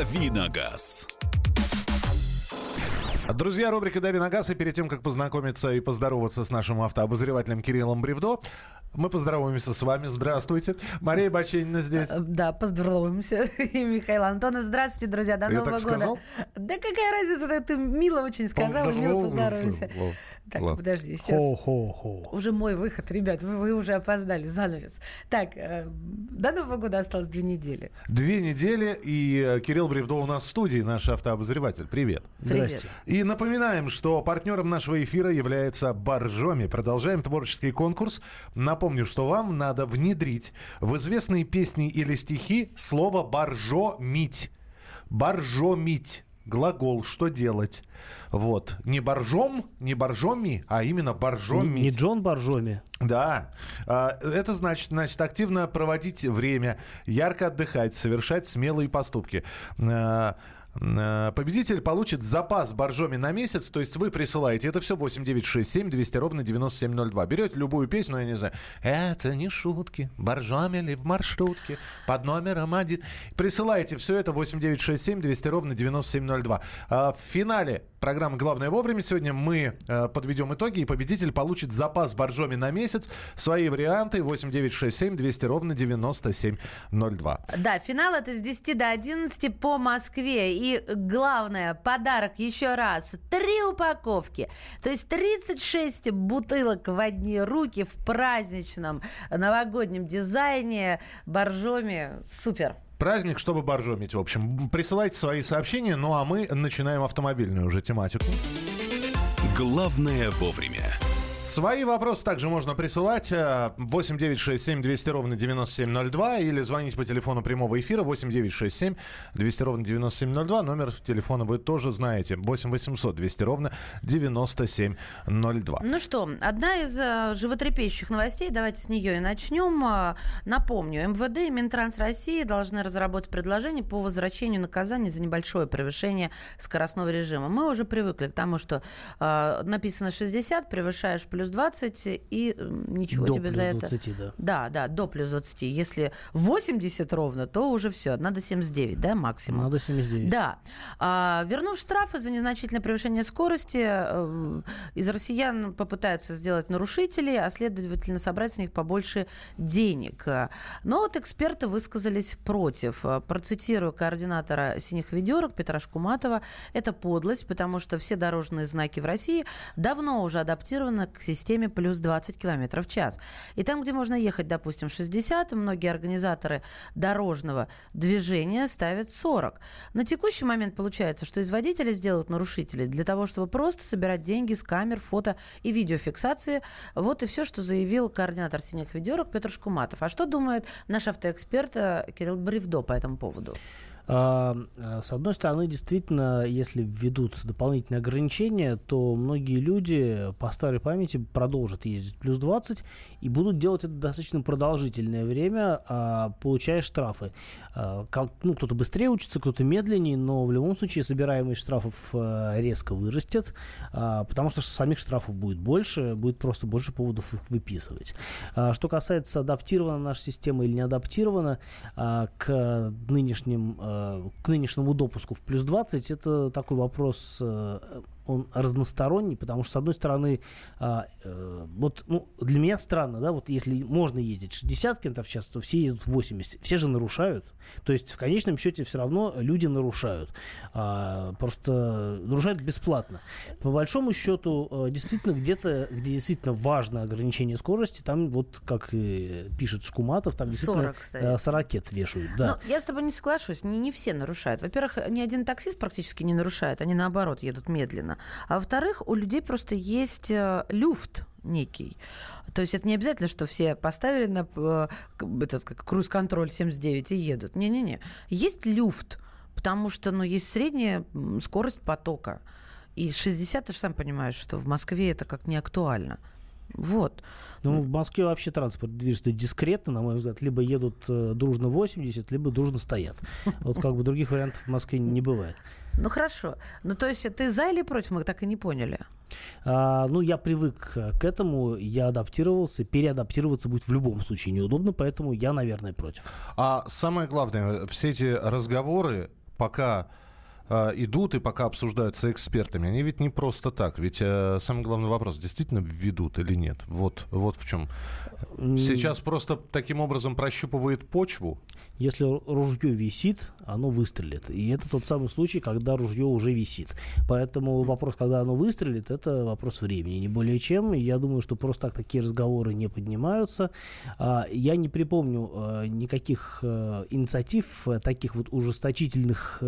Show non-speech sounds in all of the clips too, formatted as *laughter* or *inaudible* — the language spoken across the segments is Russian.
«Давиногаз». Друзья, рубрика «Дави на газ». И перед тем, как познакомиться и поздороваться с нашим автообозревателем Кириллом Бревдо, мы поздороваемся с вами. Здравствуйте. Мария Баченина здесь. Э, да, поздороваемся. *laughs* И Михаил Антонов. Здравствуйте, друзья. До Я Нового так года. сказал? Да какая разница? Ты мило очень сказал, и мило поздороваемся. Так, Ладно. подожди, сейчас. Хо-хо-хо. Уже мой выход, ребят, вы, вы уже опоздали, занавес. Так, э, до Нового года осталось две недели. Две недели, и э, Кирилл Бревдо у нас в студии, наш автообозреватель. Привет. Привет. Здрасте. И напоминаем, что партнером нашего эфира является Боржоми. Продолжаем творческий конкурс. Напомню, что вам надо внедрить в известные песни или стихи слово «боржомить». Боржомить. Глагол «что делать». Вот. Не боржом, не боржоми, а именно боржомить. Не Джон Боржоми. Да, А, это значит, значит активно проводить время, ярко отдыхать, совершать смелые поступки. А, Победитель получит запас боржоми на месяц, то есть вы присылаете, это все 8967 200 ровно 9702. Берете любую песню, я не знаю, это не шутки, боржоми ли в маршрутке, под номером один. Присылаете все это 8967 200 ровно 9702. А В финале программы «Главное вовремя» сегодня мы э, подведем итоги, и победитель получит запас боржоми на месяц. Свои варианты 8967 200 ровно 9702. Да, финал это с 10 до 11 по Москве. И главное, подарок еще раз. Три упаковки. То есть 36 бутылок в одни руки в праздничном новогоднем дизайне. Боржоми. Супер. Праздник, чтобы боржомить, в общем. Присылайте свои сообщения, ну а мы начинаем автомобильную уже тематику. Главное вовремя. Свои вопросы также можно присылать. э, 8 9 6 7 200 ровно 9702 или звонить по телефону прямого эфира 8 9 6 7 200 ровно 9702. Номер телефона вы тоже знаете. 8 800 200 ровно 9702. Ну что, одна из э, животрепещущих новостей, давайте с нее и начнем. Э, напомню, МВД и Минтранс России должны разработать предложение по возвращению наказания за небольшое превышение скоростного режима. Мы уже привыкли к тому, что э, написано 60, превышаешь плюс 20, и ничего До тебе плюс за это... 20, да. Да, да, до плюс 20. Если 80 ровно, то уже все, надо 79, да, максимум? Надо 79. Да. А, вернув штрафы за незначительное превышение скорости, э, из россиян попытаются сделать нарушителей, а следовательно собрать с них побольше денег. Но вот эксперты высказались против. Процитирую координатора «Синих ведерок» Петра Шкуматова. Это подлость, потому что все дорожные знаки в России давно уже адаптированы к системе плюс 20 км в час. И там, где можно ехать, допустим, 60, многие организаторы дорожного движения ставят 40. На текущий момент получается, что из водителей сделают нарушителей для того, чтобы просто собирать деньги с камер, фото и видеофиксации. Вот и все, что заявил координатор «Синих ведерок» Петр Шкуматов. А что думает наш автоэксперт э, Кирилл Бревдо по этому поводу? А, а, С одной стороны, действительно, если введут дополнительные ограничения, то многие люди по старой памяти продолжат ездить плюс 20 и будут делать это достаточно продолжительное время, а, получая штрафы. А, Ну, кто-то быстрее учится, кто-то медленнее, но в любом случае собираемость штрафов а, резко вырастет, потому что самих штрафов будет больше, будет просто больше поводов их выписывать. Что касается адаптирована наша система или не адаптирована к нынешним, а, к нынешнему допуску в плюс 20, это такой вопрос, а, он разносторонний, потому что, с одной стороны, а, э, вот ну, для меня странно, да, вот если можно ездить 60 км в час, то все едут 80. Все же нарушают. То есть, в конечном счете, все равно люди нарушают. А, просто нарушают бесплатно. По большому счету, э, действительно, где-то, где действительно важно ограничение скорости, там вот, как и пишет Шкуматов, там действительно 40 стоит. э, 40 вешают. Да. Ну, я с тобой не соглашусь, не, не все нарушают. Во-первых, ни один таксист практически не нарушает, они наоборот едут медленно. А во-вторых, у людей просто есть э, люфт некий. То есть это не обязательно, что все поставили на э, этот как круиз-контроль 79 и едут. Не-не-не. Есть люфт, потому что ну, есть средняя скорость потока. И 60, ты же сам понимаешь, что в Москве это как не актуально. Вот. Ну, в Москве вообще транспорт движется дискретно, на мой взгляд. Либо едут э, дружно 80, либо дружно стоят. Вот как бы других вариантов в Москве не бывает. Ну хорошо. Ну то есть ты за или против, мы так и не поняли. А, ну, я привык к этому, я адаптировался, переадаптироваться будет в любом случае неудобно, поэтому я, наверное, против. А самое главное, все эти разговоры пока идут и пока обсуждаются экспертами, они ведь не просто так. Ведь э, самый главный вопрос, действительно введут или нет? Вот, вот в чем. Сейчас просто таким образом прощупывает почву. Если ружье висит, оно выстрелит. И это тот самый случай, когда ружье уже висит. Поэтому вопрос, когда оно выстрелит, это вопрос времени, не более чем. Я думаю, что просто так такие разговоры не поднимаются. А, я не припомню э, никаких э, инициатив, э, таких вот ужесточительных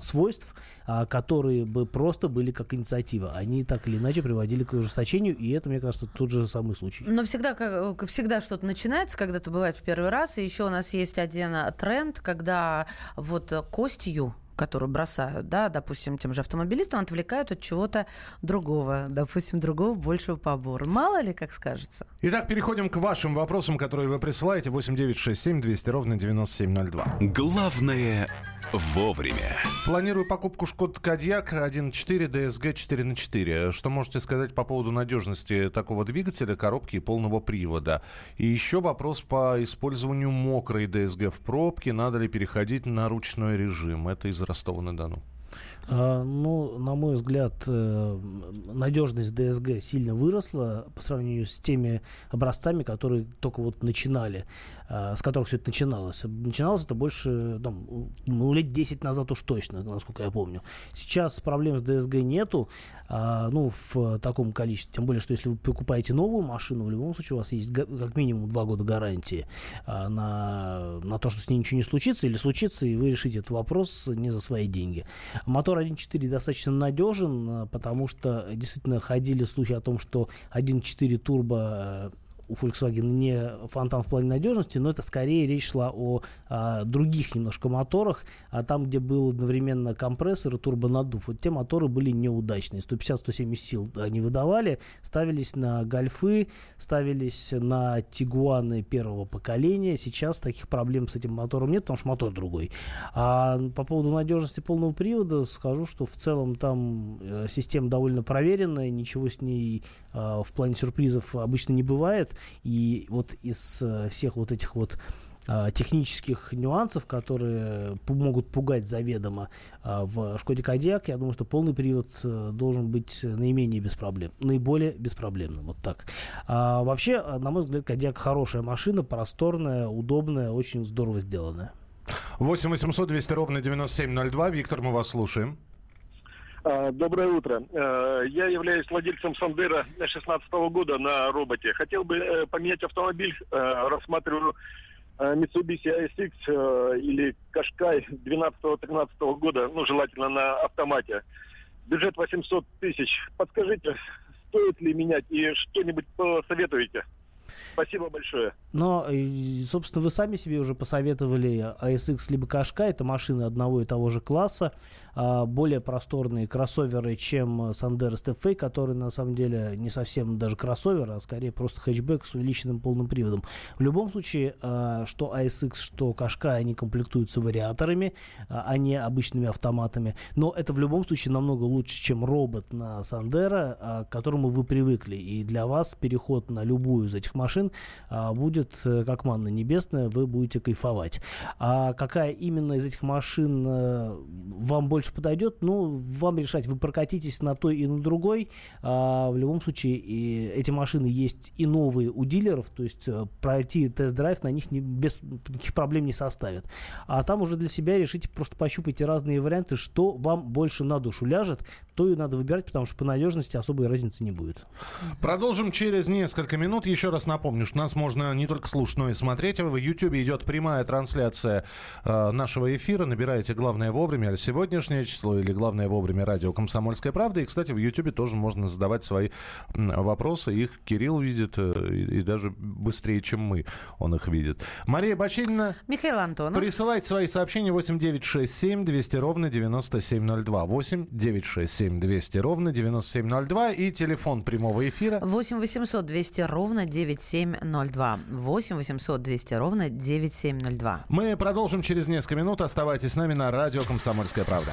свойств, а, которые бы просто были как инициатива. Они так или иначе приводили к ужесточению, и это, мне кажется, тот же самый случай. Но всегда, всегда что-то начинается, когда это бывает в первый раз, и еще у нас есть один тренд, когда вот костью которую бросают, да, допустим, тем же автомобилистам, отвлекают от чего-то другого, допустим, другого большего побора. Мало ли, как скажется. Итак, переходим к вашим вопросам, которые вы присылаете. 8967 200 ровно 9702. Главное вовремя. Планирую покупку Шкод Кадьяк 1.4 DSG 4 на 4. Что можете сказать по поводу надежности такого двигателя, коробки и полного привода? И еще вопрос по использованию мокрой DSG в пробке. Надо ли переходить на ручной режим? Это из Ростова-на-Дону. А, ну, на мой взгляд, э, надежность ДСГ сильно выросла по сравнению с теми образцами, которые только вот начинали. Э, с которых все это начиналось. Начиналось это больше, там, ну, лет 10 назад уж точно, насколько я помню. Сейчас проблем с ДСГ нету, а, ну, в таком количестве. Тем более, что если вы покупаете новую машину, в любом случае у вас есть как минимум 2 года гарантии а, на, на то, что с ней ничего не случится, или случится, и вы решите этот вопрос не за свои деньги. Мотор 1.4 достаточно надежен, а, потому что действительно ходили слухи о том, что 1.4 турбо у Volkswagen не фонтан в плане надежности, но это скорее речь шла о а, других немножко моторах, а там, где был одновременно компрессор и турбонаддув, вот те моторы были неудачные. 150-170 сил они выдавали, ставились на гольфы, ставились на тигуаны первого поколения. Сейчас таких проблем с этим мотором нет, потому что мотор другой. А по поводу надежности полного привода скажу, что в целом там э, система довольно проверенная, ничего с ней э, в плане сюрпризов обычно не бывает. И вот из э, всех вот этих вот э, технических нюансов, которые могут пугать заведомо э, в Шкоде Кодиак, я думаю, что полный привод должен быть наименее беспроблем, наиболее беспроблемным. Вот так. А вообще, на мой взгляд, Кодиак хорошая машина, просторная, удобная, очень здорово сделанная. 8 800 200 ровно 9702. Виктор, мы вас слушаем. А, доброе утро. А, я являюсь владельцем Сандера 16 года на роботе. Хотел бы э, поменять автомобиль, э, рассматриваю э, Mitsubishi ASX или Qashqai 12-13 года, ну, желательно на автомате. Бюджет 800 тысяч. Подскажите, стоит ли менять и что-нибудь посоветуете? Спасибо большое. Но, собственно, вы сами себе уже посоветовали ASX либо Кашка. Это машины одного и того же класса. А, более просторные кроссоверы, чем Sandero Stepway, который на самом деле не совсем даже кроссовер, а скорее просто хэтчбэк с увеличенным полным приводом. В любом случае, а, что ASX, что Кашка, они комплектуются вариаторами, а не обычными автоматами. Но это в любом случае намного лучше, чем робот на Sandero, к которому вы привыкли. И для вас переход на любую из этих машин будет э, как манна небесная, вы будете кайфовать. А какая именно из этих машин э, вам больше больше подойдет, ну, вам решать, вы прокатитесь на той и на другой. А, в любом случае, и эти машины есть и новые у дилеров, то есть э, пройти тест-драйв на них не, без никаких проблем не составит. А там уже для себя решите, просто пощупайте разные варианты, что вам больше на душу ляжет, то и надо выбирать, потому что по надежности особой разницы не будет. Продолжим через несколько минут. Еще раз напомню, что нас можно не только слушать, но и смотреть. В YouTube идет прямая трансляция э, нашего эфира. Набираете «Главное вовремя» сегодняшнее число или «Главное вовремя» радио «Комсомольская правда». И, кстати, в YouTube тоже можно задавать свои вопросы. Их Кирилл видит э, и, даже быстрее, чем мы он их видит. Мария Бачинина. Михаил Антонов. Присылайте свои сообщения 8967 200 ровно 9702. 8 967 967 200 ровно 9702 и телефон прямого эфира 8 800 200 ровно 9702. 8 800 200 ровно 9702. Мы продолжим через несколько минут. Оставайтесь с нами на радио «Комсомольская правда».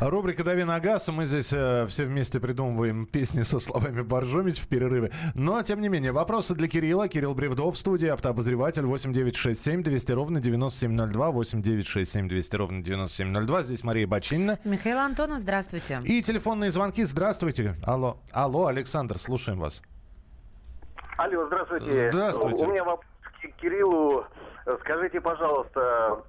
Рубрика «Дави на газ». Мы здесь э, все вместе придумываем песни со словами «Боржомич» в перерыве. Но, тем не менее, вопросы для Кирилла. Кирилл Бревдов в студии, автообозреватель 8967 200 ровно 9702, 8967 200 ровно 9702. Здесь Мария Бачинина. Михаил Антонов, здравствуйте. И телефонные звонки. Здравствуйте. Алло, алло, Александр, слушаем вас. Алло, здравствуйте. Здравствуйте. У меня вопрос к Кириллу. Скажите, пожалуйста,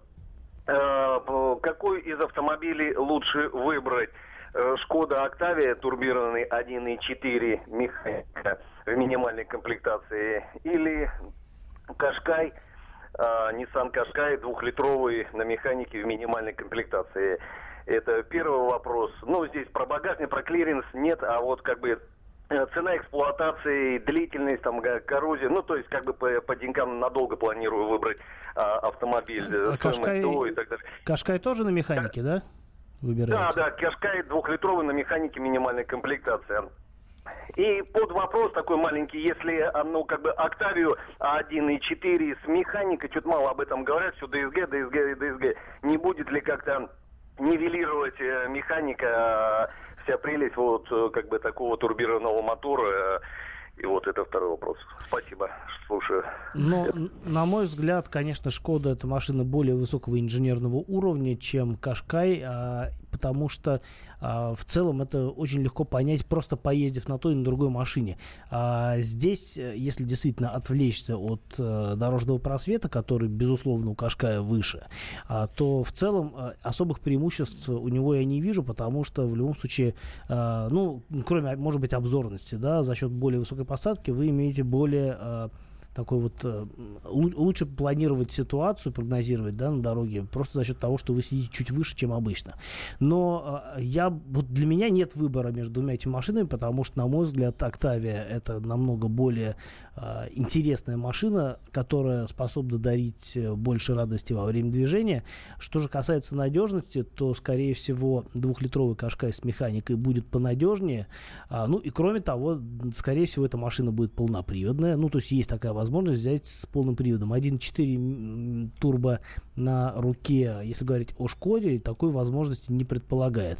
какой из автомобилей лучше выбрать? Э, Шкода Октавия турбированный 1.4 механика в минимальной комплектации или Кашкай, э, Nissan Кашкай двухлитровый на механике в минимальной комплектации? Это первый вопрос. Ну, здесь про багажник, про клиренс нет, а вот как бы э, цена эксплуатации, длительность, там, коррозия, ну, то есть, как бы по, по деньгам надолго планирую выбрать а, автомобиль, э, А Кашкай- и так далее. Кашкай тоже на механике, да? Да, Выбираете? да, Кашкай двухлитровый на механике минимальная комплектация. И под вопрос такой маленький, если, а, ну, как бы, Октавию 1.4 с механикой, чуть мало об этом говорят, все DSG, DSG, DSG, не будет ли как-то нивелировать э, механика э, вся прелесть вот э, как бы такого турбированного мотора? э, И вот это второй вопрос. Спасибо, слушаю. Но, н- на мой взгляд, конечно, Шкода это машина более высокого инженерного уровня, чем Кашкай, а, потому что а, в целом это очень легко понять, просто поездив на той и на другой машине. А, здесь, э, если действительно отвлечься от э, дорожного просвета, который, безусловно, у Кашкая выше, а, то в целом э, особых преимуществ у него я не вижу, потому что в любом случае, э, ну, кроме, может быть, обзорности, да, за счет более высокой посадки вы имеете более э, такой вот э, лу- лучше планировать ситуацию, прогнозировать, да, на дороге, просто за счет того, что вы сидите чуть выше, чем обычно. Но э, я, вот для меня нет выбора между двумя этими машинами, потому что, на мой взгляд, Октавия это намного более э, интересная машина, которая способна дарить больше радости во время движения. Что же касается надежности, то, скорее всего, двухлитровый Кашкай с механикой будет понадежнее. А, ну и кроме того, скорее всего, эта машина будет полноприводная. Ну, то есть есть такая возможность взять с полным приводом. 1.4 м, турбо на руке, если говорить о Шкоде, такой возможности не предполагает.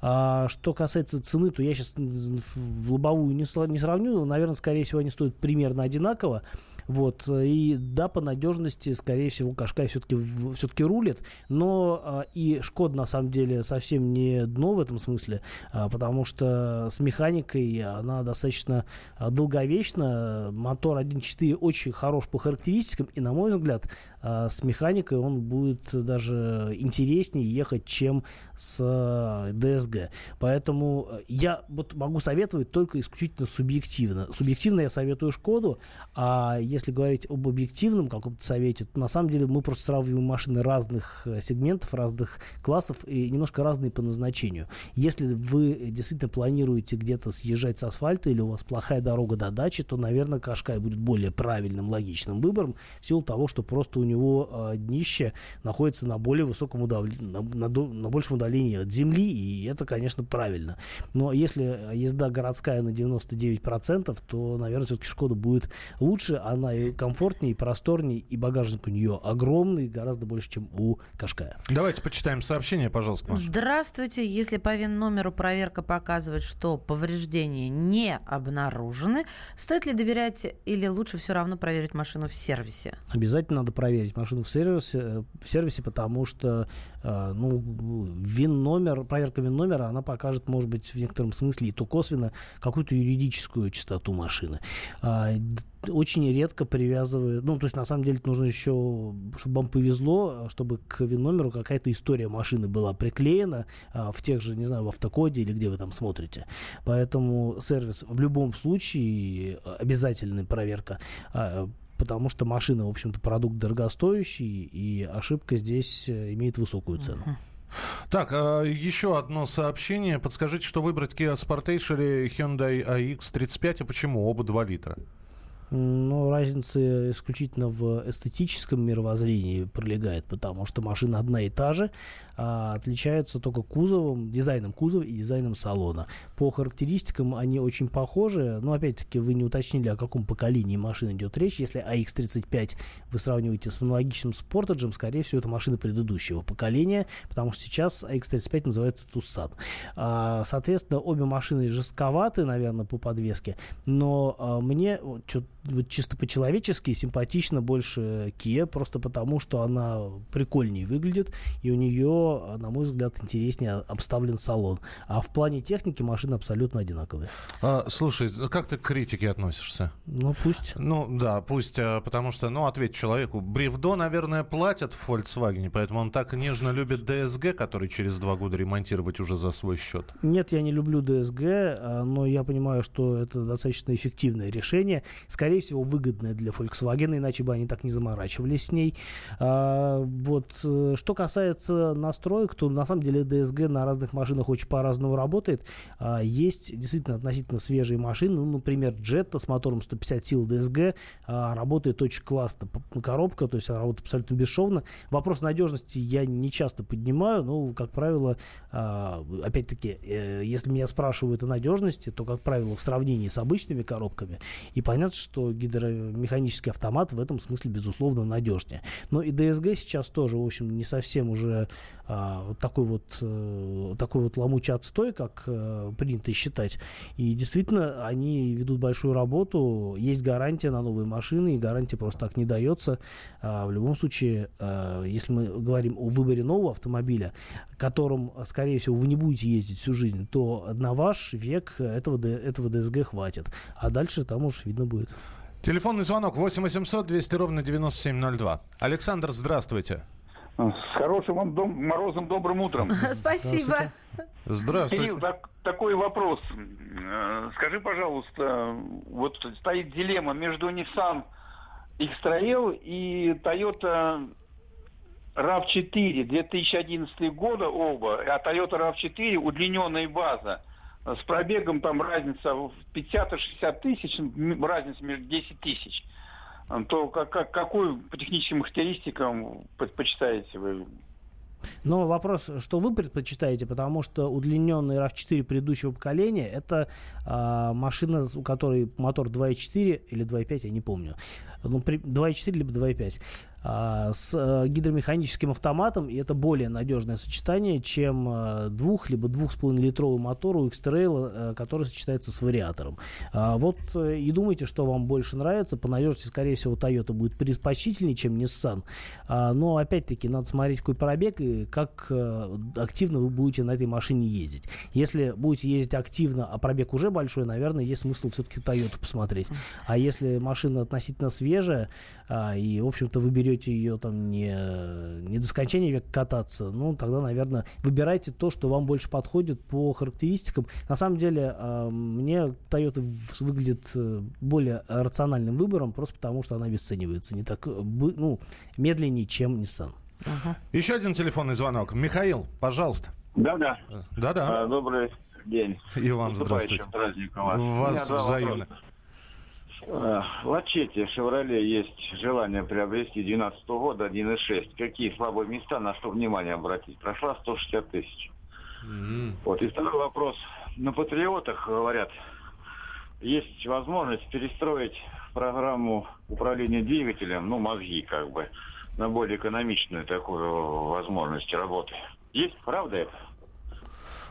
А, что касается цены, то я сейчас в лобовую не, не сравню. Наверное, скорее всего, они стоят примерно одинаково. Вот. И да, по надежности, скорее всего, Кашкай все-таки все-таки рулит. Но а, и Шкода, на самом деле, совсем не дно в этом смысле, а, потому что с механикой она достаточно а, долговечна. Мотор 1.4 очень хорош по характеристикам. И, на мой взгляд, а, с механикой он будет даже интереснее ехать, чем с а, DSG. Поэтому э, я вот могу советовать только исключительно субъективно. Субъективно я советую Шкоду, а если говорить об объективном каком-то совете, то на самом деле мы просто сравниваем машины разных э, сегментов, разных классов и немножко разные по назначению. Если вы действительно планируете где-то съезжать с асфальта или у вас плохая дорога до дачи, то, наверное, Кашкай будет более правильным, логичным выбором в силу того, что просто у него э, днище находится на более высоком удалении, на, на до- на большем удалении от земли, и это, конечно, правильно. Но если езда городская на 99%, то, наверное, все-таки Шкода будет лучше, она и комфортнее, и просторнее, и багажник у нее огромный, гораздо больше, чем у Кашкая. Давайте почитаем сообщение, пожалуйста, Маша. Здравствуйте. Если по ВИН-номеру проверка показывает, что повреждения не обнаружены, стоит ли доверять или лучше все равно проверить машину в сервисе? Обязательно надо проверить машину в сервисе, э, в сервисе потому что э, ну, ВИН-номер, проверка ВИН-номера, она покажет, может быть, в некотором смысле и то косвенно какую-то юридическую чистоту машины. Д- очень редко привязывают, ну, то есть, на самом деле, нужно еще, чтобы вам повезло, чтобы к ВИН-номеру какая-то история машины была приклеена а, в тех же, не знаю, в автокоде или где вы там смотрите. Поэтому сервис в любом случае э, обязательная проверка а, потому что машина, в общем-то, продукт дорогостоящий, и ошибка здесь э, имеет высокую цену. Так, а, еще одно сообщение. Подскажите, что выбрать Kia Sportage или Hyundai AX35 и почему? Оба 2 литра. Но разница исключительно в эстетическом мировоззрении пролегает, потому что машина одна и та же, а отличаются только кузовом, дизайном кузова и дизайном салона. По характеристикам они очень похожи, но опять-таки вы не уточнили, о каком поколении машин идет речь. Если AX35 вы сравниваете с аналогичным Sportage, скорее всего, это машина предыдущего поколения, потому что сейчас AX35 называется Tucson. А, соответственно, обе машины жестковаты, наверное, по подвеске, но а, мне вот, чисто по-человечески симпатично больше Kia, просто потому, что она прикольнее выглядит, и у нее на мой взгляд, интереснее обставлен салон. А в плане техники машины абсолютно одинаковые. А, слушай, как ты к критике относишься? Ну, пусть. Ну, да, пусть, а, потому что, ну, ответь человеку. Бревдо, наверное, платят в Volkswagen, поэтому он так нежно любит DSG, который через два года ремонтировать уже за свой счет. Нет, я не люблю DSG, а, но я понимаю, что это достаточно эффективное решение. Скорее всего, выгодное для Volkswagen, иначе бы они так не заморачивались с ней. А, вот, э, что касается нас настроек, то на самом деле DSG на разных машинах очень по-разному работает. А, есть действительно относительно свежие машины, ну, например, Jetta с мотором 150 сил DSG а, работает очень классно. Коробка, то есть она работает абсолютно бесшовно. Вопрос надежности я не часто поднимаю, но, как правило, а, опять-таки, э, если меня спрашивают о надежности, то, как правило, в сравнении с обычными коробками, и понятно, что гидромеханический автомат в этом смысле, безусловно, надежнее. Но и DSG сейчас тоже, в общем, не совсем уже а, такой вот, э, такой вот ломучий отстой, как э, принято считать. И действительно, они ведут большую работу. Есть гарантия на новые машины, и гарантия просто так не дается. А, в любом случае, а, если мы говорим о выборе нового автомобиля, которым, скорее всего, вы не будете ездить всю жизнь, то на ваш век этого, этого ДСГ хватит. А дальше там уж видно будет. Телефонный звонок 8 800 200 ровно 9702. Александр, здравствуйте. С хорошим вам дом, морозом добрым утром. *laughs* Спасибо. Здравствуйте. Кирилл, так, такой вопрос. Э, скажи, пожалуйста, вот стоит дилемма между Nissan X-Trail и Toyota RAV4 2011 года оба, а Toyota RAV4 удлиненная база. С пробегом там разница в 50-60 тысяч, разница между 10 тысяч то как, как, какую по техническим характеристикам предпочитаете вы? Но вопрос, что вы предпочитаете, потому что удлиненный RAV4 предыдущего поколения это э, машина, у которой мотор 2.4 или 2.5, я не помню. Ну, 2.4 либо 2.5. А, с э, гидромеханическим автоматом, и это более надежное сочетание, чем э, двух либо двух с половиной литровый мотор у X-Trail, э, который сочетается с вариатором. А, вот и думайте, что вам больше нравится. По надежности, скорее всего, Toyota будет предпочтительнее, чем Nissan. А, но, опять-таки, надо смотреть, какой пробег и как активно вы будете на этой машине ездить. Если будете ездить активно, а пробег уже большой, наверное, есть смысл все-таки Toyota посмотреть. А если машина относительно свежая, и, в общем-то, вы берете ее там не, не до скончания века кататься, ну, тогда, наверное, выбирайте то, что вам больше подходит по характеристикам. На самом деле, э, мне Toyota выглядит э, более рациональным выбором, просто потому что она обесценивается не так, ну, медленнее, чем Nissan. Ага. Еще один телефонный звонок. Михаил, пожалуйста. Да-да. Да-да. А, добрый день. И вам здравствуйте. Праздником вас. Вас взаимно. Вопроса. Э, Лачете «Шевроле» есть желание приобрести 2012 года 1.6. Какие слабые места, на что внимание обратить? Прошла 160 тысяч. Mm-hmm. Вот. И второй вопрос. На «Патриотах», говорят, есть возможность перестроить программу управления двигателем, ну, мозги как бы, на более экономичную такую возможность работы. Есть, правда это?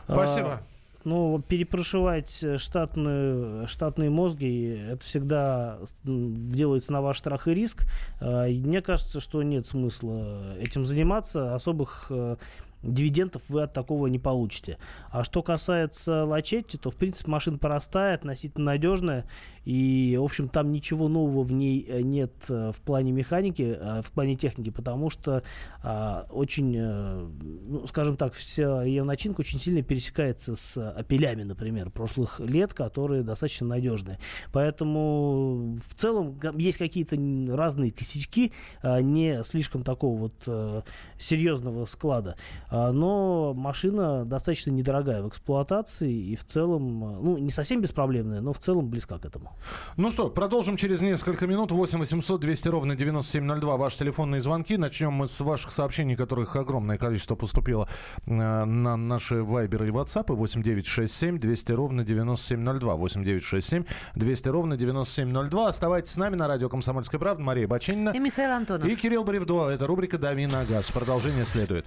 Спасибо. Ну, перепрошивать штатные, штатные мозги, это всегда делается на ваш страх и риск. А, мне кажется, что нет смысла этим заниматься. Особых э, дивидендов вы от такого не получите. А что касается Лачетти, то, в принципе, машина простая, относительно надежная, и, в общем, там ничего нового в ней э, нет э, в плане механики, э, в плане техники, потому что а, очень, ну, скажем так, вся ее начинка очень сильно пересекается с апелями, например, прошлых лет, которые достаточно надежные. Поэтому, в целом, есть какие-то разные косячки, а, не слишком такого вот серьезного склада. А, но машина достаточно недорогая в эксплуатации и в целом, э, ну, не совсем беспроблемная, но в целом близка к этому. Ну что, продолжим через несколько минут. 8 800 200 ровно 9702. Ваши телефонные звонки. Начнем мы с ваших сообщений, которых огромное количество поступило э, на наши вайберы и ватсапы. 8 9 6 7 200 ровно 9702. 8 9 6 7 200 ровно 9702. Оставайтесь с нами на радио «Комсомольская правда». Мария Баченина. И Михаил Антонов. И Кирилл Бревдо. Это рубрика «Дави на газ». Продолжение следует.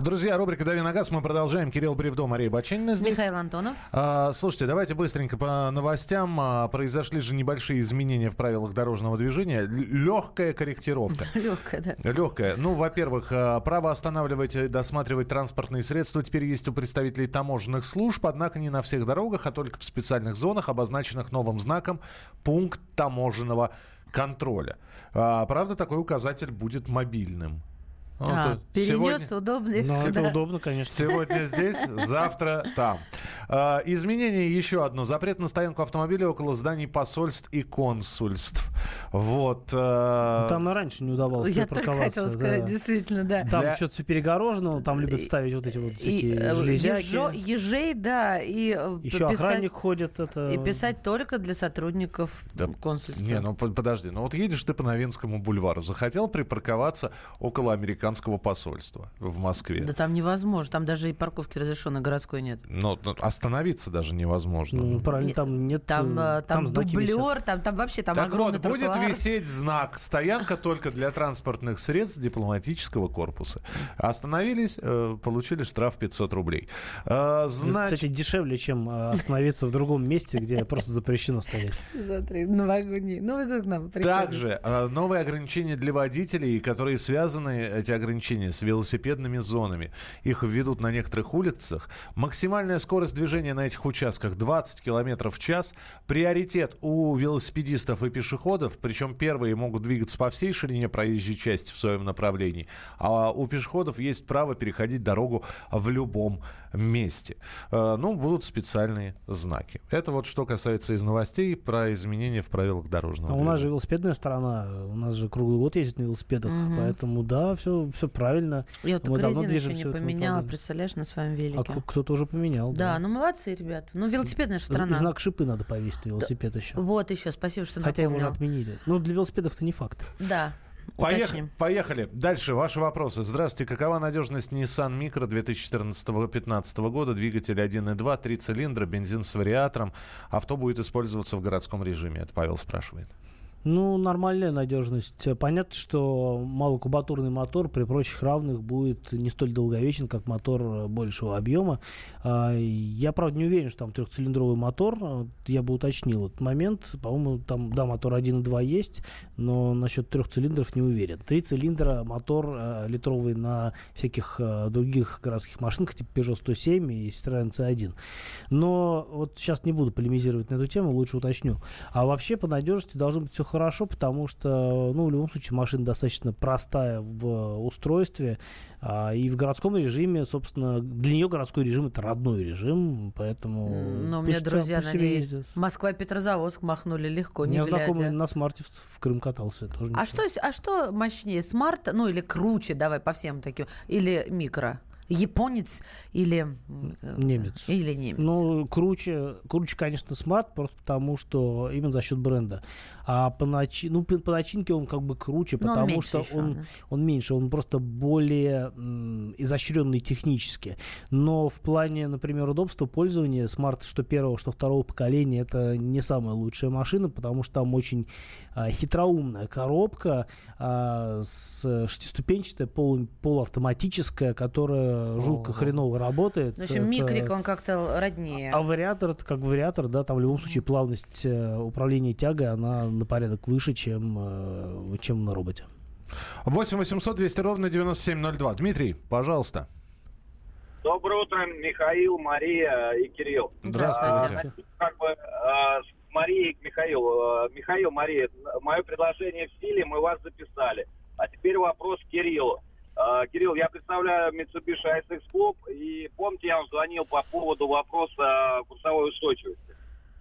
Друзья, рубрика «Дави на газ». Мы продолжаем. Кирилл Бревдо, Мария Баченина здесь. Михаил Антонов. А, слушайте, давайте быстренько по новостям. А, произошли же небольшие изменения в правилах дорожного движения. Легкая корректировка. *laughs* Легкая, да. Легкая. Ну, во-первых, а, право останавливать и досматривать транспортные средства теперь есть у представителей таможенных служб, однако не на всех дорогах, а только в специальных зонах, обозначенных новым знаком «Пункт таможенного контроля». А, правда, такой указатель будет мобильным. Вот, А, э, перенес, сегодня- удобнее. Ну, это удобно, конечно. Сегодня здесь, завтра там. А, изменение еще одно. Запрет на стоянку автомобиля около зданий посольств и консульств. Вот. а, Там и раньше не удавалось Я только припарковаться, хотела сказать, да. действительно, да. Там Для- что-то все перегорожено, там любят ставить вот эти вот И всякие э, железяки. ежо- ежей, да, и э, Еще писать- охранник ходит. Это... И писать только для сотрудников Да, консульства. Не, ну под- подожди, ну вот едешь ты по Новинскому бульвару, захотел припарковаться около американского посольства в Москве. Да там невозможно, там даже и парковки разрешенной городской нет. Но ну, остановиться даже невозможно. Ну, правильно, Нет, там нет... Там, э, э, там, висят. дублер, там, там вообще там так вот, будет висеть знак «Стоянка только для транспортных средств дипломатического корпуса». Остановились, э, получили штраф 500 рублей. Значит, Кстати, дешевле, чем остановиться в другом месте, где просто запрещено стоять. Смотри, новогодний. Новый год к нам приходит. Также новые ограничения для водителей, которые связаны, эти ограничения, с велосипедными зонами. Их введут на некоторых улицах. Максимальная скорость движения на этих участках 20 км в час. Приоритет у велосипедистов и пешеходов, причем первые могут двигаться по всей ширине проезжей части в своем направлении, а у пешеходов есть право переходить дорогу в любом месте. Э, Ну, будут специальные знаки. Это вот что касается из новостей про изменения в правилах дорожного А у нас же движения. велосипедная сторона, у нас же круглый год ездит на велосипедах, Мгм. поэтому да, все, все правильно. Я вот Мы давно еще не поменяла, представляешь, на своем велике. А кто-то уже поменял. Да, ну молодцы, ребята. Ну, велосипедная же И знак шипы надо повесить на велосипед еще. Вот еще, спасибо, что Хотя его уже отменили. Ну, для велосипедов-то не факт. Да, Поех- уточним. Поехали. Дальше ваши вопросы. Здравствуйте. Какова надежность Nissan Micro 2014-2015 года? Двигатель 1.2, 3 цилиндра, бензин с вариатором. Авто будет использоваться в городском режиме. Это Павел спрашивает. Ну, нормальная надежность. Понятно, что малокубатурный мотор при прочих равных будет не столь долговечен, как мотор большего объема. А, Я, правда, не уверен, что там трехцилиндровый мотор. Я бы уточнил этот момент. По-моему, там, да, мотор 1.2 есть, но насчет трех цилиндров не уверен. Три цилиндра мотор э, литровый на всяких э, других городских машинах, типа Peugeot 107 и Citroёn C1. Но вот сейчас не буду полемизировать на эту тему, лучше уточню. А вообще по надежности должно быть все хорошо, потому что, ну, в любом случае, машина достаточно простая в устройстве. а, и в городском режиме, собственно, для нее городской режим это родной режим, поэтому. Ну, у меня друзья на ней ездят. Москва-Петрозаводск махнули легко, У не меня глядя. знакомый на смарте в, в Крым катался. Тоже А ничего. что, а что мощнее, смарт, ну или круче, давай по всем таким, или микро? Японец или... э, Немец. Или немец. Ну, круче, круче, конечно, смарт, просто потому что именно за счет бренда. А по, начи... ну, по, по начинке он как бы круче, Но он потому меньше что еще, он, да. он меньше, он просто более м, изощренный технически. Но в плане, например, удобства пользования смарт что первого, что второго поколения это не самая лучшая машина, потому что там очень а, хитроумная коробка а, с шестиступенчатая, полу, полуавтоматическая, которая жутко хреново работает. В общем, Это- микрик, он как-то роднее. а вариатор, это как вариатор, да, там в любом случае плавность э, управления тягой, она на порядок выше, чем, э, чем на роботе. 8 800 200 ровно 9702. Дмитрий, пожалуйста. Доброе утро, Михаил, Мария и Кирилл. Здравствуйте. А, как бы, а, с Марией к Михаилу. А, Михаил, Мария, мое предложение в стиле, мы вас записали. А теперь вопрос к Кириллу. А, Кирилл, я представляю Mitsubishi ASX Club, и помните, я вам звонил по поводу вопроса курсовой устойчивости.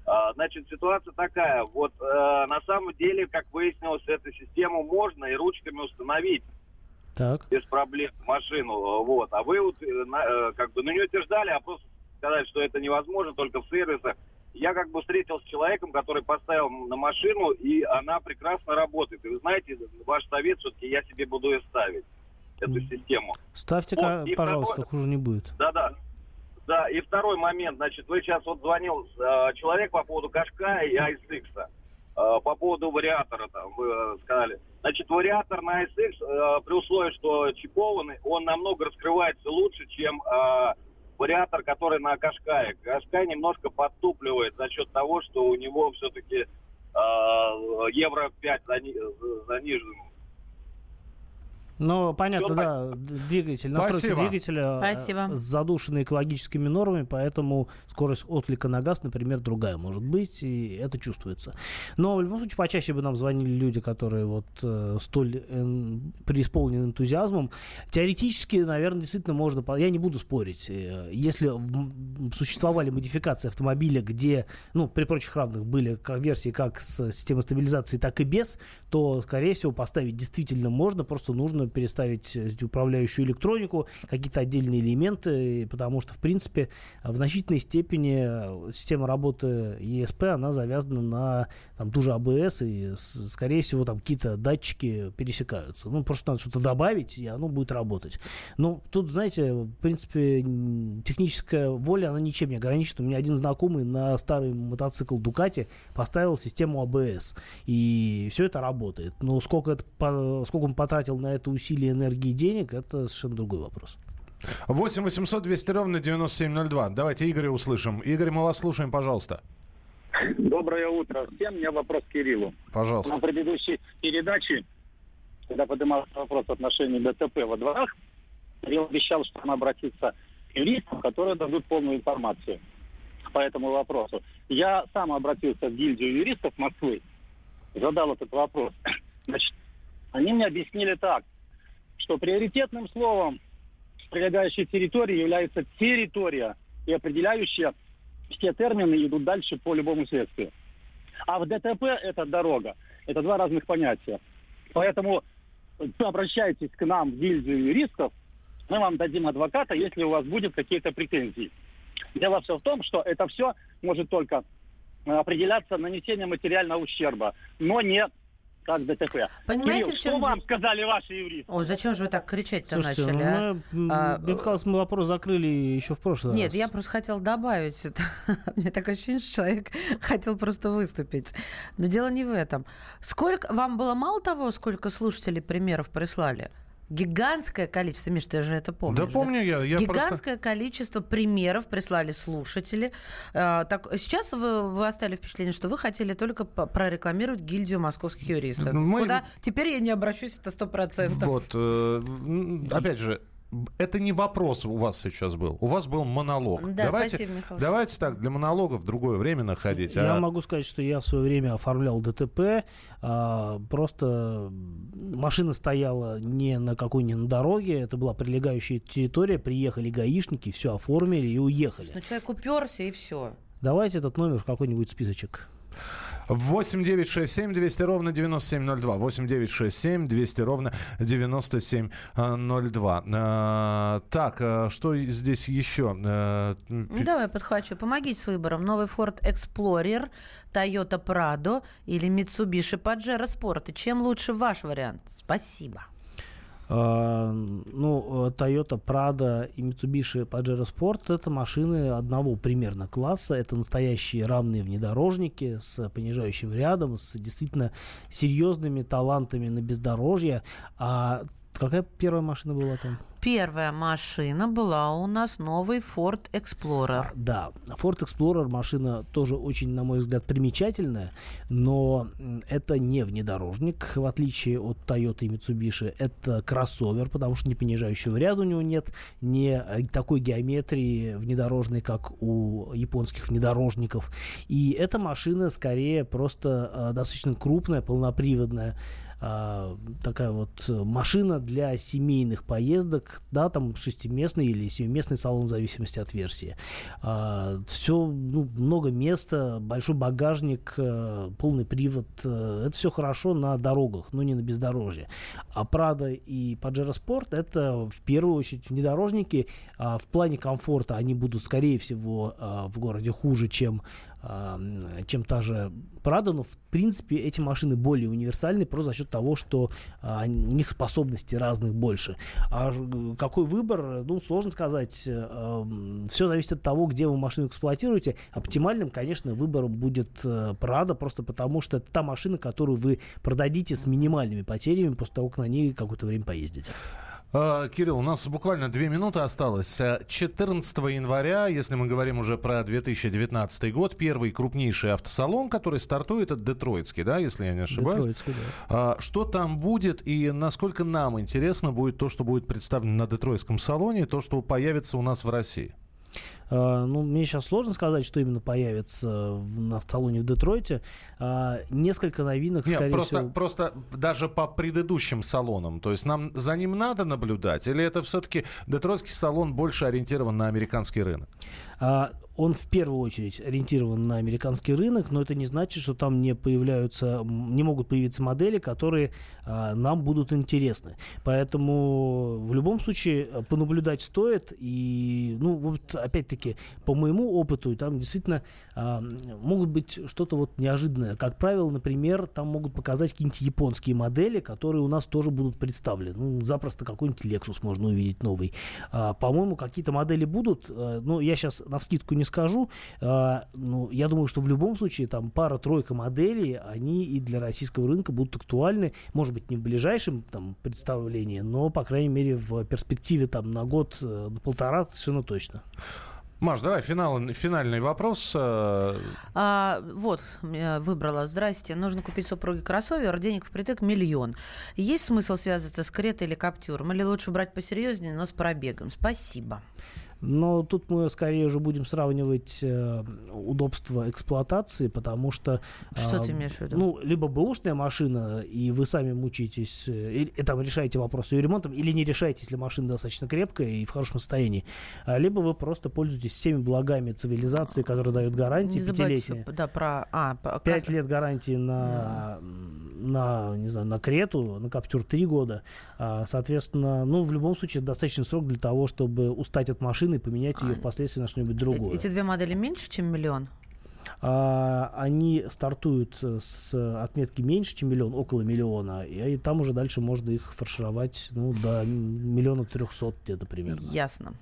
А, Значит, ситуация такая. Вот э, на самом деле, как выяснилось, эту систему можно и ручками установить Так. без проблем машину, вот. А вы вот э, э, как бы, ну не утверждали, а просто сказать, что это невозможно только в сервисах. Я как бы встретился с человеком, который поставил на машину, и она прекрасно работает. И вы знаете, ваш совет все-таки я себе буду и ставить эту систему. Ставьте, Вот, пожалуйста, второе- хуже не будет. Да-да. Да, и второй момент, значит, вы сейчас вот звонил э, человек по поводу Кашка и ASX. Э, по поводу вариатора, там, вы э, сказали. Значит, вариатор на ASX, э, при условии, что чипованный, он намного раскрывается лучше, чем э, вариатор, который на Кашкае. Кашкай немножко подтупливает за счет того, что у него все-таки евро 5 зани- занижен. Ну, понятно, да, двигатель, настройки Спасибо. двигателя э, Спасибо. задушены экологическими нормами, поэтому скорость отклика на газ, например, другая может быть, и это чувствуется. Но в любом случае почаще бы нам звонили люди, которые вот э, столь эм, преисполнены энтузиазмом. Теоретически, наверное, действительно можно, по- я не буду спорить, э, если существовали модификации автомобиля, где, ну, при прочих равных были как версии как с системой стабилизации, так и без, то, скорее всего, поставить действительно можно, просто нужно переставить э, управляющую электронику, какие-то отдельные элементы, потому что, в принципе, в значительной степени э, система работы ESP, она завязана на там, ту же АБС, и, скорее всего, там какие-то датчики пересекаются. Ну, просто надо что-то добавить, и оно будет работать. Ну, тут, знаете, в принципе, техническая воля, она ничем не ограничена. У меня один знакомый на старый мотоцикл Дукати поставил систему АБС, и все это работает. Но сколько, это, сколько он потратил на это усилия, энергии и денег, это совершенно другой вопрос. 8 800 200 ровно 9702. Давайте Игоря услышим. Игорь, мы вас слушаем, пожалуйста. Доброе утро всем. У меня вопрос к Кириллу. Пожалуйста. На предыдущей передаче, когда поднимался вопрос в отношении ДТП во дворах, Кирилл обещал, что он обратится к юристам, которые дадут полную информацию по этому вопросу. Я сам обратился в гильдию юристов Москвы, задал этот вопрос. Значит, они мне объяснили так, что приоритетным словом прилегающей территории является территория, и определяющая все термины идут дальше по любому следствию. А в ДТП это дорога. Это два разных понятия. Поэтому вы обращайтесь к нам в гильдию юристов, мы вам дадим адвоката, если у вас будет какие-то претензии. Дело все в том, что это все может только э, определяться нанесением материального ущерба, но не как ДТП. Понимаете, Кирилл, в чем что вам сказали ваши юристы? Ой, зачем же вы так кричать-то Слушайте, начали? а? ну, мы, м, А, мне казалось, мы вопрос закрыли еще в прошлый Нет, раз. я просто хотела добавить это. *laughs* Мне такое ощущение, что человек *laughs* хотел просто выступить. Но дело не в этом. Сколько вам было мало того, сколько слушателей примеров прислали? Гигантское количество, Миш, ты же это помнишь. Да помню я. я Гигантское просто... количество примеров прислали слушатели. Э, так, сейчас вы, вы оставили впечатление, что вы хотели только прорекламировать гильдию московских юристов. Мы- Куда теперь я не обращусь, это сто процентов. Вот, э, опять же, это не вопрос у вас сейчас был. У вас был монолог. Да, давайте, спасибо, Михаил. давайте так, для монологов в другое время находить. Я а- могу сказать, что я в свое время оформлял ДТП. а, просто машина стояла не на какой-нибудь дороге, это была прилегающая территория. Приехали гаишники, все оформили и уехали. Ну, человек уперся и все. Давайте этот номер в какой-нибудь списочек. 8 9 6 7 200 ровно 9702. 8 9 6 7 200 ровно 9702. А, так, а, что здесь еще? М, Ну, давай подхвачу. Помогите с выбором. Новый Ford Explorer, Toyota Prado или Mitsubishi Pajero Sport. И чем лучше ваш вариант? Спасибо. А, Ну, э, Toyota Prado и Mitsubishi Pajero Sport это машины одного примерно класса. Это настоящие равные внедорожники с понижающим рядом, с действительно серьезными талантами на бездорожье. А Какая первая машина была там? Первая машина была у нас новый Ford Explorer. А, да, Ford Explorer машина тоже очень, на мой взгляд, примечательная, но это не внедорожник, в отличие от Toyota и Mitsubishi. Это кроссовер, потому что не понижающего ряда у него нет, не э, такой геометрии внедорожной, как у японских внедорожников. И эта машина скорее просто э, достаточно крупная, полноприводная, а, такая вот э, машина для семейных поездок, да, там шестиместный или семиместный салон в зависимости от версии. А, все, ну, много места, большой багажник, а, полный привод, а, это все хорошо на дорогах, но не на бездорожье. А Prado и Pajero Sport это в первую очередь внедорожники, а, в плане комфорта они будут скорее всего в городе хуже, чем чем та же Prado, но в принципе эти машины более универсальны просто за счет того, что а, у них способностей разных больше. А какой выбор, ну, сложно сказать. Все зависит от того, где вы машину эксплуатируете. Оптимальным, конечно, выбором будет а, Prado, просто потому что это та машина, которую вы продадите с минимальными потерями после того, как на ней какое-то время поездите. А, Кирилл, у нас буквально две минуты осталось. 14 января, если мы говорим уже про 2019 год, первый крупнейший автосалон, который стартует, это Детройтский, да, если я не ошибаюсь. Детройтский, да. А, что там будет и насколько нам интересно будет то, что будет представлено на Детройтском салоне, то, что появится у нас в России? А, ну, мне сейчас сложно сказать, что именно появится в, автосалоне в Детройте. А, несколько новинок, Нет, скорее просто, всего... Просто даже по предыдущим салонам. То есть нам за ним надо наблюдать? Или это все-таки детройтский салон больше ориентирован на американский рынок? А, он в первую очередь ориентирован на американский рынок, но это не значит, что там не появляются, не могут появиться модели, которые а, нам будут интересны. Поэтому в любом случае а, понаблюдать стоит. И, ну, вот опять-таки, по моему опыту, там действительно а, могут быть что-то вот неожиданное. Как правило, например, там могут показать какие-нибудь японские модели, которые у нас тоже будут представлены. Ну, запросто какой-нибудь Lexus можно увидеть новый. А, по-моему, какие-то модели будут. А, ну, я сейчас на вскидку не скажу. А, ну, я думаю, что в любом случае там пара-тройка моделей, они и для российского рынка будут актуальны. Может быть, не в ближайшем там представлении, но, по крайней мере, в перспективе там на год, э, на полтора совершенно точно. Маш, давай финал, финальный вопрос. Э. А, вот, выбрала. Здрасте. Нужно купить супруге кроссовер. Денег впритык миллион. Есть смысл связываться с Кретой или Каптюром? Или лучше брать посерьезнее, но с пробегом? Спасибо. Но тут мы скорее уже будем сравнивать э, удобство эксплуатации, потому что... Что э, ты имеешь в виду? Ну, либо бэушная машина, и вы сами мучаетесь, э, и, там решаете вопрос ее ремонтом, или не решаете, если машина достаточно крепкая и в хорошем состоянии. А, либо вы просто пользуетесь всеми благами цивилизации, которые дают гарантии пятилетние. Да, про... А, Пять лет гарантии на, да. На, не знаю, на Крету, на Каптюр три года. А, соответственно, ну, в любом случае, достаточный срок для того, чтобы устать от машины и поменять ее впоследствии на что-нибудь другое. Эти две модели меньше, чем миллион? А, они стартуют с отметки меньше, чем миллион, около миллиона, и, и там уже дальше можно их фаршировать ну, до миллиона трехсот где-то примерно. Ясно.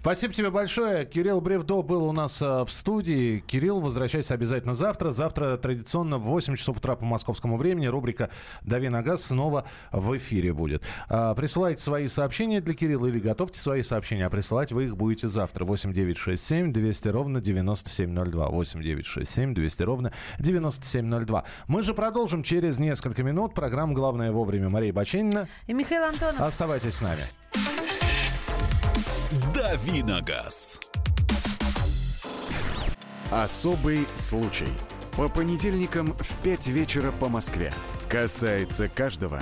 Спасибо тебе большое. Кирилл Бревдо был у нас а, в студии. Кирилл, возвращайся обязательно завтра. Завтра традиционно в 8 часов утра по московскому времени рубрика «Дави на газ» снова в эфире будет. А, присылайте свои сообщения для Кирилла или готовьте свои сообщения, а присылать вы их будете завтра. 8 9 6 7 200 ровно 9702. 8 9 967 200 ровно 9702. Мы же продолжим через несколько минут. Программа «Главное вовремя» Мария Баченина. И Михаил Антонов. Оставайтесь с нами. Давиногаз. Особый случай. По понедельникам в 5 вечера по Москве. Касается каждого.